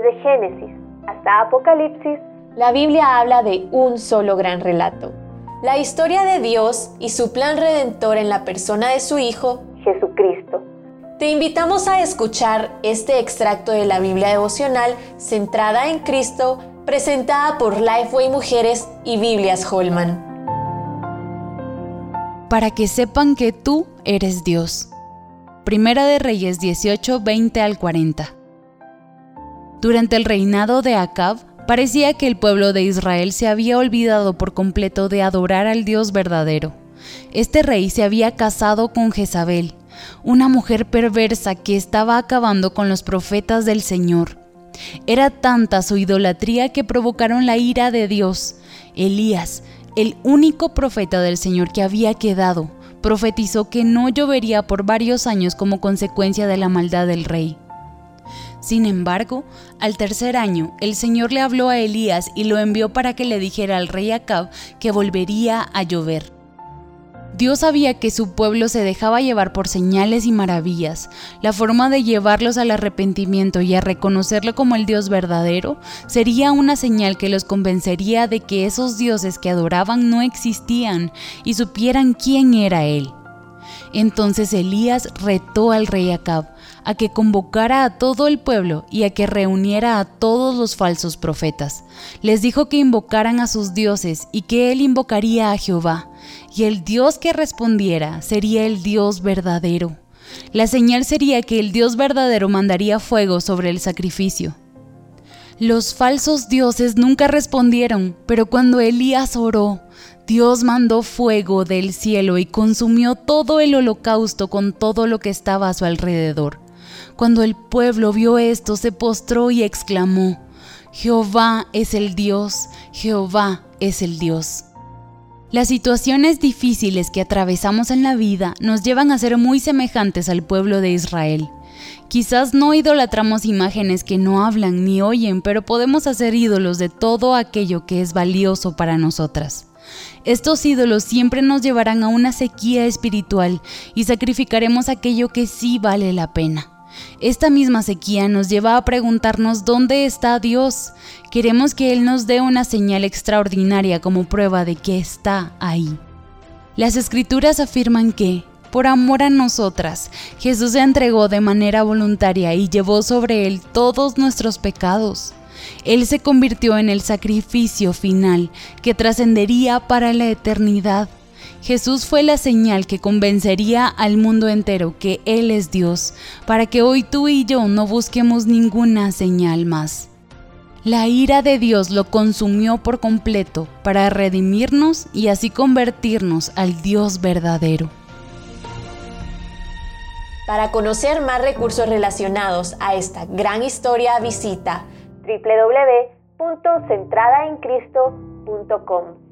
Desde Génesis hasta Apocalipsis, la Biblia habla de un solo gran relato. La historia de Dios y su plan redentor en la persona de su Hijo, Jesucristo. Te invitamos a escuchar este extracto de la Biblia devocional centrada en Cristo, presentada por Lifeway Mujeres y Biblias Holman. Para que sepan que tú eres Dios. Primera de Reyes 18, 20 al 40. Durante el reinado de Acab, parecía que el pueblo de Israel se había olvidado por completo de adorar al Dios verdadero. Este rey se había casado con Jezabel, una mujer perversa que estaba acabando con los profetas del Señor. Era tanta su idolatría que provocaron la ira de Dios. Elías, el único profeta del Señor que había quedado, profetizó que no llovería por varios años como consecuencia de la maldad del rey. Sin embargo, al tercer año, el Señor le habló a Elías y lo envió para que le dijera al rey Acab que volvería a llover. Dios sabía que su pueblo se dejaba llevar por señales y maravillas. La forma de llevarlos al arrepentimiento y a reconocerlo como el Dios verdadero sería una señal que los convencería de que esos dioses que adoraban no existían y supieran quién era Él. Entonces Elías retó al rey Acab a que convocara a todo el pueblo y a que reuniera a todos los falsos profetas. Les dijo que invocaran a sus dioses y que él invocaría a Jehová, y el Dios que respondiera sería el Dios verdadero. La señal sería que el Dios verdadero mandaría fuego sobre el sacrificio. Los falsos dioses nunca respondieron, pero cuando Elías oró, Dios mandó fuego del cielo y consumió todo el holocausto con todo lo que estaba a su alrededor. Cuando el pueblo vio esto, se postró y exclamó, Jehová es el Dios, Jehová es el Dios. Las situaciones difíciles que atravesamos en la vida nos llevan a ser muy semejantes al pueblo de Israel. Quizás no idolatramos imágenes que no hablan ni oyen, pero podemos hacer ídolos de todo aquello que es valioso para nosotras. Estos ídolos siempre nos llevarán a una sequía espiritual y sacrificaremos aquello que sí vale la pena. Esta misma sequía nos lleva a preguntarnos dónde está Dios. Queremos que Él nos dé una señal extraordinaria como prueba de que está ahí. Las escrituras afirman que, por amor a nosotras, Jesús se entregó de manera voluntaria y llevó sobre Él todos nuestros pecados. Él se convirtió en el sacrificio final que trascendería para la eternidad. Jesús fue la señal que convencería al mundo entero que Él es Dios, para que hoy tú y yo no busquemos ninguna señal más. La ira de Dios lo consumió por completo para redimirnos y así convertirnos al Dios verdadero. Para conocer más recursos relacionados a esta gran historia, visita www.centradaencristo.com.